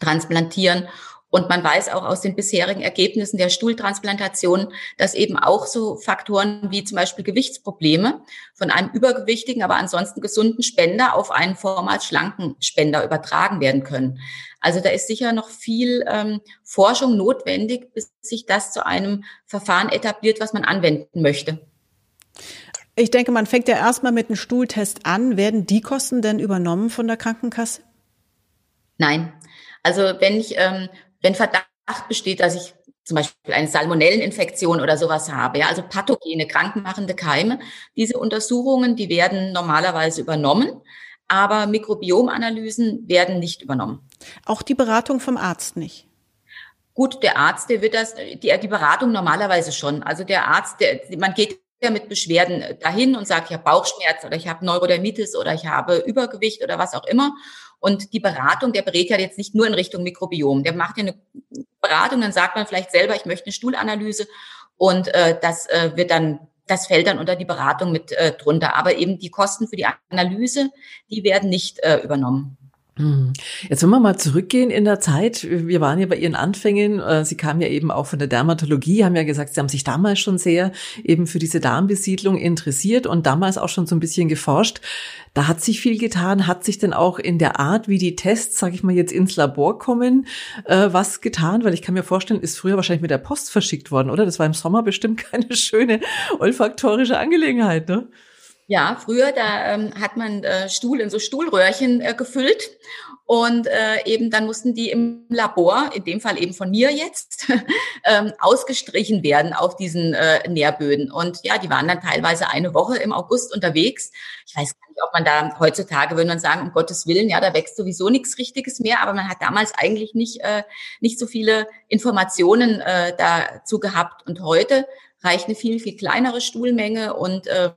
S3: transplantieren und man weiß auch aus den bisherigen Ergebnissen der Stuhltransplantation, dass eben auch so Faktoren wie zum Beispiel Gewichtsprobleme von einem übergewichtigen, aber ansonsten gesunden Spender auf einen vormals schlanken Spender übertragen werden können. Also da ist sicher noch viel ähm, Forschung notwendig, bis sich das zu einem Verfahren etabliert, was man anwenden möchte.
S1: Ich denke, man fängt ja erstmal mit einem Stuhltest an. Werden die Kosten denn übernommen von der Krankenkasse?
S3: Nein. Also wenn ich ähm, wenn Verdacht besteht, dass ich zum Beispiel eine Salmonelleninfektion oder sowas habe, ja, also pathogene, krankmachende Keime. Diese Untersuchungen, die werden normalerweise übernommen, aber Mikrobiomanalysen werden nicht übernommen.
S1: Auch die Beratung vom Arzt nicht.
S3: Gut, der Arzt, der wird das, die, die Beratung normalerweise schon. Also der Arzt, der, man geht mit Beschwerden dahin und sage, ich habe Bauchschmerzen oder ich habe Neurodermitis oder ich habe Übergewicht oder was auch immer. Und die Beratung, der berät ja jetzt nicht nur in Richtung Mikrobiom. Der macht ja eine Beratung, dann sagt man vielleicht selber, ich möchte eine Stuhlanalyse und äh, das äh, wird dann das fällt dann unter die Beratung mit äh, drunter. Aber eben die Kosten für die Analyse, die werden nicht äh, übernommen.
S2: Hm. Jetzt wollen wir mal zurückgehen in der Zeit. Wir waren ja bei Ihren Anfängen. Äh, Sie kamen ja eben auch von der Dermatologie, haben ja gesagt, Sie haben sich damals schon sehr eben für diese Darmbesiedlung interessiert und damals auch schon so ein bisschen geforscht. Da hat sich viel getan. Hat sich denn auch in der Art, wie die Tests, sage ich mal, jetzt ins Labor kommen, äh, was getan? Weil ich kann mir vorstellen, ist früher wahrscheinlich mit der Post verschickt worden, oder? Das war im Sommer bestimmt keine schöne olfaktorische Angelegenheit, ne?
S3: Ja, früher, da ähm, hat man äh, Stuhl in so Stuhlröhrchen äh, gefüllt und äh, eben dann mussten die im Labor, in dem Fall eben von mir jetzt, ähm, ausgestrichen werden auf diesen äh, Nährböden. Und ja, die waren dann teilweise eine Woche im August unterwegs. Ich weiß gar nicht, ob man da heutzutage würde man sagen, um Gottes Willen, ja, da wächst sowieso nichts Richtiges mehr, aber man hat damals eigentlich nicht, äh, nicht so viele Informationen äh, dazu gehabt. Und heute reicht eine viel, viel kleinere Stuhlmenge und äh,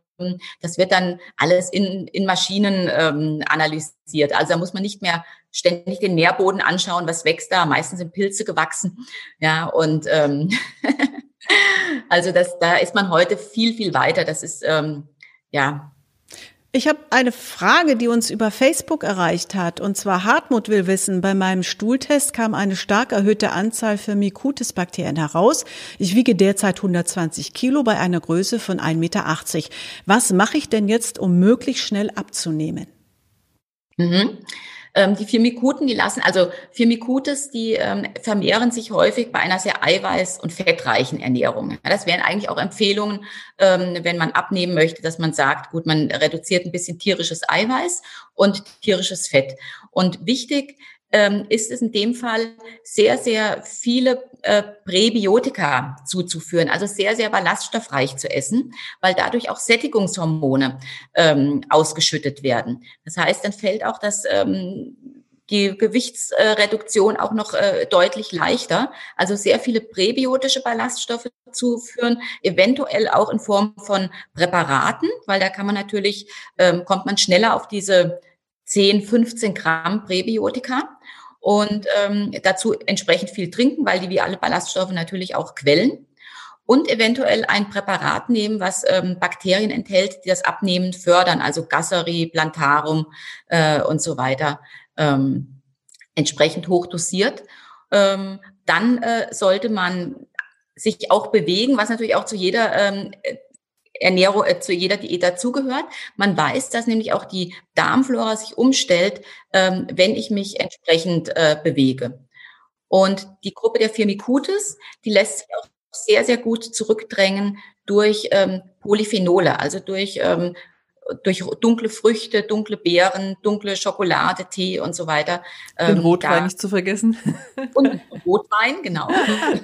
S3: das wird dann alles in, in Maschinen ähm, analysiert. Also da muss man nicht mehr ständig den Nährboden anschauen, was wächst da. Meistens sind Pilze gewachsen. Ja, und ähm, also das, da ist man heute viel, viel weiter. Das ist ähm, ja
S1: ich habe eine Frage, die uns über Facebook erreicht hat. Und zwar Hartmut will wissen, bei meinem Stuhltest kam eine stark erhöhte Anzahl für Mycotis-Bakterien heraus. Ich wiege derzeit 120 Kilo bei einer Größe von 1,80 Meter. Was mache ich denn jetzt, um möglichst schnell abzunehmen?
S3: Mhm. Ähm, die Firmikuten, die lassen, also Firmikutes, die ähm, vermehren sich häufig bei einer sehr eiweiß- und fettreichen Ernährung. Ja, das wären eigentlich auch Empfehlungen, ähm, wenn man abnehmen möchte, dass man sagt, gut, man reduziert ein bisschen tierisches Eiweiß und tierisches Fett. Und wichtig ähm, ist es in dem Fall sehr, sehr viele äh, Präbiotika zuzuführen, also sehr, sehr ballaststoffreich zu essen, weil dadurch auch Sättigungshormone ähm, ausgeschüttet werden. Das heißt, dann fällt auch das ähm, die Gewichtsreduktion auch noch äh, deutlich leichter. Also sehr viele präbiotische Ballaststoffe zuführen, eventuell auch in Form von Präparaten, weil da kann man natürlich, ähm, kommt man schneller auf diese 10, 15 Gramm Präbiotika und ähm, dazu entsprechend viel trinken, weil die wie alle Ballaststoffe natürlich auch quellen und eventuell ein Präparat nehmen, was ähm, Bakterien enthält, die das Abnehmen fördern, also Gasseri, Plantarum äh, und so weiter, ähm, entsprechend hoch dosiert. Ähm, dann äh, sollte man sich auch bewegen, was natürlich auch zu jeder ähm, Ernährung äh, zu jeder Diät dazugehört. Man weiß, dass nämlich auch die Darmflora sich umstellt, ähm, wenn ich mich entsprechend äh, bewege. Und die Gruppe der Firmicutes, die lässt sich auch sehr, sehr gut zurückdrängen durch ähm, Polyphenole, also durch ähm, durch dunkle Früchte, dunkle Beeren, dunkle Schokolade, Tee und so weiter.
S2: Den ähm, Rotwein da, nicht zu vergessen.
S3: Und Rotwein, genau.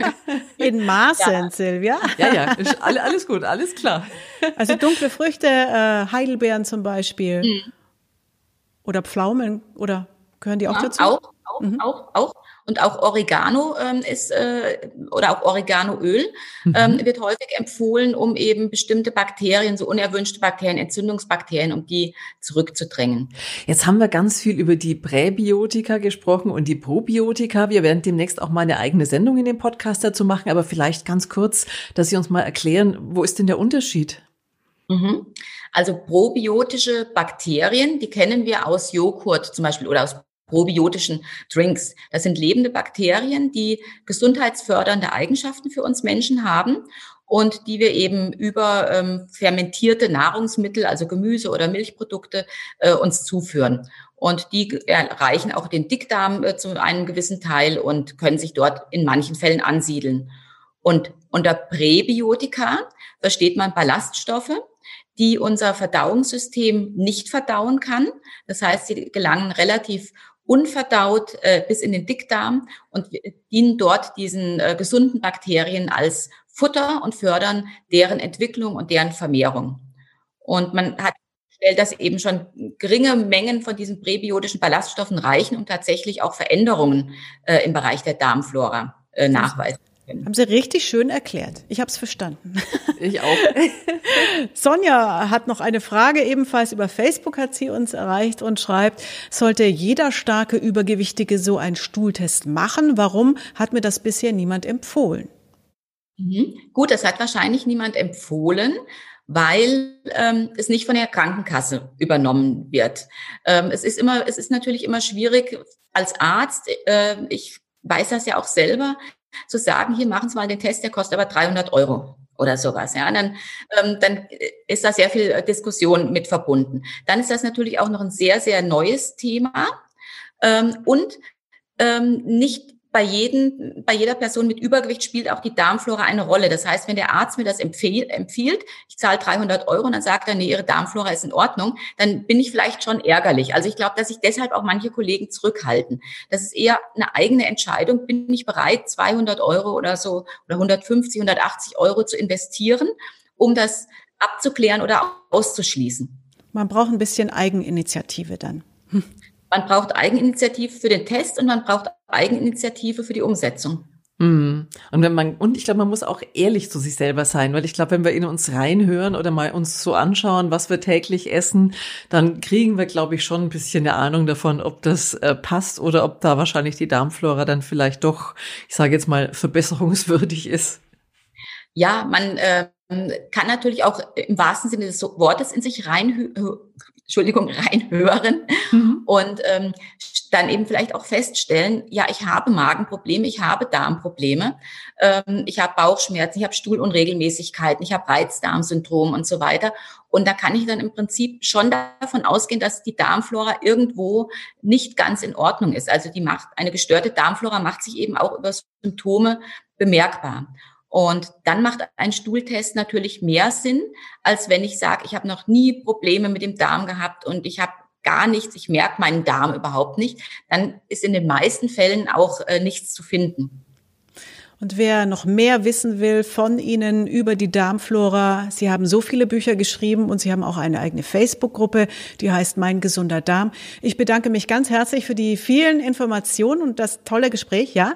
S1: In Maßen, ja. Silvia.
S2: Ja, ja, alles gut, alles klar.
S1: Also dunkle Früchte, äh, Heidelbeeren zum Beispiel. Mhm. Oder Pflaumen, oder gehören die auch ja, dazu?
S3: Auch, auch, mhm. auch, auch. Und auch Oregano ähm, ist äh, oder auch Oreganoöl mhm. ähm, wird häufig empfohlen, um eben bestimmte Bakterien, so unerwünschte Bakterien, Entzündungsbakterien, um die zurückzudrängen.
S2: Jetzt haben wir ganz viel über die Präbiotika gesprochen und die Probiotika. Wir werden demnächst auch mal eine eigene Sendung in dem Podcast dazu machen, aber vielleicht ganz kurz, dass Sie uns mal erklären, wo ist denn der Unterschied?
S3: Mhm. Also probiotische Bakterien, die kennen wir aus Joghurt zum Beispiel oder aus probiotischen Drinks. Das sind lebende Bakterien, die gesundheitsfördernde Eigenschaften für uns Menschen haben und die wir eben über ähm, fermentierte Nahrungsmittel, also Gemüse oder Milchprodukte, äh, uns zuführen. Und die erreichen auch den Dickdarm äh, zu einem gewissen Teil und können sich dort in manchen Fällen ansiedeln. Und unter Präbiotika versteht man Ballaststoffe, die unser Verdauungssystem nicht verdauen kann. Das heißt, sie gelangen relativ unverdaut äh, bis in den Dickdarm und dienen dort diesen äh, gesunden Bakterien als Futter und fördern deren Entwicklung und deren Vermehrung. Und man hat stellt, dass eben schon geringe Mengen von diesen präbiotischen Ballaststoffen reichen, um tatsächlich auch Veränderungen äh, im Bereich der Darmflora äh, nachweisen können.
S1: Haben Sie richtig schön erklärt. Ich habe es verstanden.
S2: Ich auch.
S1: Sonja hat noch eine Frage, ebenfalls über Facebook hat sie uns erreicht und schreibt, sollte jeder starke Übergewichtige so einen Stuhltest machen? Warum hat mir das bisher niemand empfohlen?
S3: Mhm. Gut, das hat wahrscheinlich niemand empfohlen, weil ähm, es nicht von der Krankenkasse übernommen wird. Ähm, es ist immer, es ist natürlich immer schwierig als Arzt. Äh, ich weiß das ja auch selber zu sagen, hier machen Sie mal den Test, der kostet aber 300 Euro oder sowas. Ja, dann, ähm, dann ist da sehr viel Diskussion mit verbunden. Dann ist das natürlich auch noch ein sehr, sehr neues Thema ähm, und ähm, nicht bei, jedem, bei jeder Person mit Übergewicht spielt auch die Darmflora eine Rolle. Das heißt, wenn der Arzt mir das empfiehlt, empfiehlt ich zahle 300 Euro und dann sagt er, nee, Ihre Darmflora ist in Ordnung, dann bin ich vielleicht schon ärgerlich. Also ich glaube, dass sich deshalb auch manche Kollegen zurückhalten. Das ist eher eine eigene Entscheidung. Bin ich bereit, 200 Euro oder so oder 150, 180 Euro zu investieren, um das abzuklären oder auszuschließen?
S1: Man braucht ein bisschen Eigeninitiative dann.
S3: Hm. Man braucht Eigeninitiative für den Test und man braucht Eigeninitiative für die Umsetzung.
S2: Mhm. Und wenn man, und ich glaube, man muss auch ehrlich zu sich selber sein, weil ich glaube, wenn wir in uns reinhören oder mal uns so anschauen, was wir täglich essen, dann kriegen wir, glaube ich, schon ein bisschen eine Ahnung davon, ob das äh, passt oder ob da wahrscheinlich die Darmflora dann vielleicht doch, ich sage jetzt mal, verbesserungswürdig ist.
S3: Ja, man äh, kann natürlich auch im wahrsten Sinne des Wortes in sich rein Entschuldigung, reinhören mhm. und ähm, dann eben vielleicht auch feststellen, ja, ich habe Magenprobleme, ich habe Darmprobleme, ähm, ich habe Bauchschmerzen, ich habe Stuhlunregelmäßigkeiten, ich habe Reizdarmsyndrom und so weiter. Und da kann ich dann im Prinzip schon davon ausgehen, dass die Darmflora irgendwo nicht ganz in Ordnung ist. Also die macht, eine gestörte Darmflora macht sich eben auch über Symptome bemerkbar. Und dann macht ein Stuhltest natürlich mehr Sinn, als wenn ich sage, ich habe noch nie Probleme mit dem Darm gehabt und ich habe gar nichts, ich merke meinen Darm überhaupt nicht. Dann ist in den meisten Fällen auch äh, nichts zu finden.
S1: Und wer noch mehr wissen will von Ihnen über die Darmflora, Sie haben so viele Bücher geschrieben und Sie haben auch eine eigene Facebook-Gruppe, die heißt Mein gesunder Darm. Ich bedanke mich ganz herzlich für die vielen Informationen und das tolle Gespräch, ja?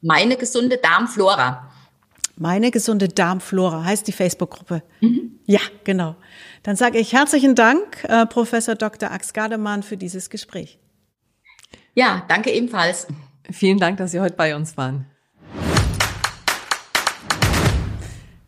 S3: Meine gesunde Darmflora.
S1: Meine gesunde Darmflora heißt die Facebook-Gruppe. Mhm. Ja, genau. Dann sage ich herzlichen Dank, äh, Professor Dr. Ax Gardemann, für dieses Gespräch.
S3: Ja, danke ebenfalls.
S2: Vielen Dank, dass Sie heute bei uns waren.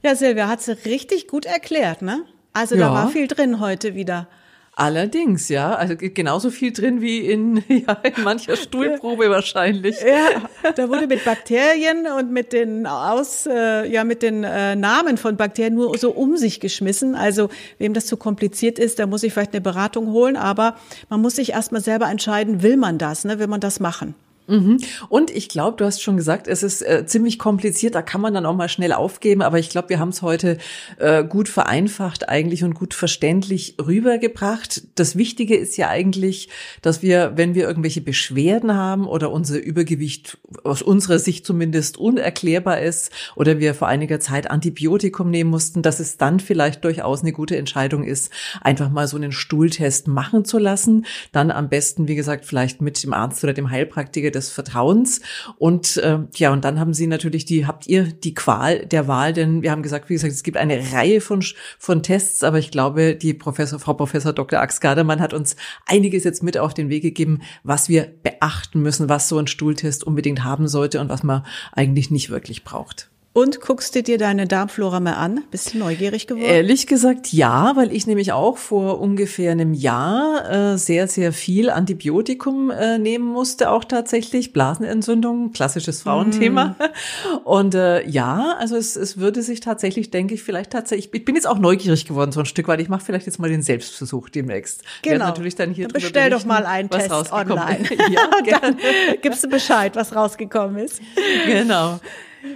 S1: Ja, Silvia hat sie richtig gut erklärt, ne? Also ja. da war viel drin heute wieder.
S2: Allerdings, ja. Also genauso viel drin wie in, ja, in mancher Stuhlprobe wahrscheinlich.
S1: Ja, da wurde mit Bakterien und mit den Aus, äh, ja, mit den äh, Namen von Bakterien nur so um sich geschmissen. Also, wem das zu kompliziert ist, da muss ich vielleicht eine Beratung holen, aber man muss sich erstmal selber entscheiden, will man das, ne? Will man das machen?
S2: Mhm. Und ich glaube, du hast schon gesagt, es ist äh, ziemlich kompliziert, da kann man dann auch mal schnell aufgeben, aber ich glaube, wir haben es heute äh, gut vereinfacht eigentlich und gut verständlich rübergebracht. Das Wichtige ist ja eigentlich, dass wir, wenn wir irgendwelche Beschwerden haben oder unser Übergewicht aus unserer Sicht zumindest unerklärbar ist oder wir vor einiger Zeit Antibiotikum nehmen mussten, dass es dann vielleicht durchaus eine gute Entscheidung ist, einfach mal so einen Stuhltest machen zu lassen. Dann am besten, wie gesagt, vielleicht mit dem Arzt oder dem Heilpraktiker des Vertrauens. Und äh, ja, und dann haben Sie natürlich die, habt ihr die Qual der Wahl, denn wir haben gesagt, wie gesagt, es gibt eine Reihe von, von Tests, aber ich glaube, die Professor, Frau Professor Dr. Ax Gardemann hat uns einiges jetzt mit auf den Weg gegeben, was wir beachten müssen, was so ein Stuhltest unbedingt haben sollte und was man eigentlich nicht wirklich braucht.
S1: Und guckst du dir deine Darmflora mal an? Bist du neugierig geworden?
S2: Ehrlich gesagt ja, weil ich nämlich auch vor ungefähr einem Jahr äh, sehr, sehr viel Antibiotikum äh, nehmen musste, auch tatsächlich. Blasenentzündung, klassisches Frauenthema. Mm. Und äh, ja, also es, es würde sich tatsächlich, denke ich, vielleicht tatsächlich, ich bin jetzt auch neugierig geworden so ein Stück, weil ich mache vielleicht jetzt mal den Selbstversuch demnächst.
S1: Genau. natürlich dann hier dann bestell doch mal einen Test online. ja, dann gibst du Bescheid, was rausgekommen ist.
S2: Genau.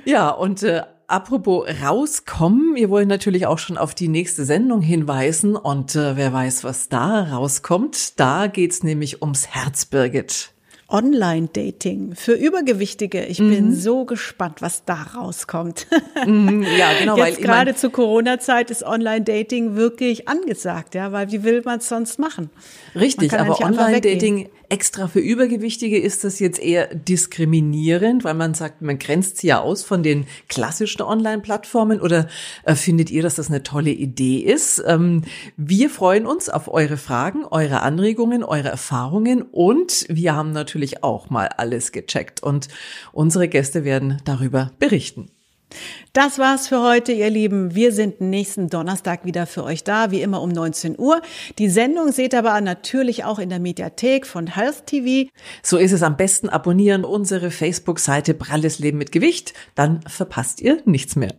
S2: Ja, und äh, apropos rauskommen, wir wollen natürlich auch schon auf die nächste Sendung hinweisen und äh, wer weiß, was da rauskommt. Da geht's nämlich ums Herz, Birgit.
S1: Online-Dating für Übergewichtige. Ich mhm. bin so gespannt, was da rauskommt.
S2: Mhm, ja, genau.
S1: Jetzt weil, gerade zur Corona-Zeit ist Online-Dating wirklich angesagt, ja, weil wie will man es sonst machen?
S2: Richtig, aber Online-Dating extra für Übergewichtige ist das jetzt eher diskriminierend, weil man sagt, man grenzt sie ja aus von den klassischen Online-Plattformen oder äh, findet ihr, dass das eine tolle Idee ist? Ähm, wir freuen uns auf eure Fragen, eure Anregungen, eure Erfahrungen und wir haben natürlich auch mal alles gecheckt und unsere Gäste werden darüber berichten.
S1: Das war's für heute, ihr Lieben. Wir sind nächsten Donnerstag wieder für euch da, wie immer um 19 Uhr. Die Sendung seht ihr aber natürlich auch in der Mediathek von Health TV.
S2: So ist es am besten. Abonnieren unsere Facebook-Seite Pralles Leben mit Gewicht. Dann verpasst ihr nichts mehr.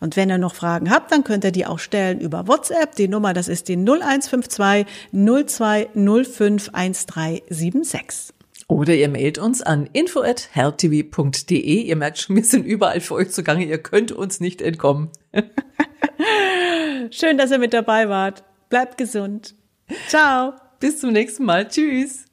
S1: Und wenn ihr noch Fragen habt, dann könnt ihr die auch stellen über WhatsApp. Die Nummer, das ist die 0152 0205 1376.
S2: Oder ihr mailt uns an info@healthtv.de. Ihr merkt schon, wir sind überall für euch zugange. Ihr könnt uns nicht entkommen.
S1: Schön, dass ihr mit dabei wart. Bleibt gesund. Ciao.
S2: Bis zum nächsten Mal. Tschüss.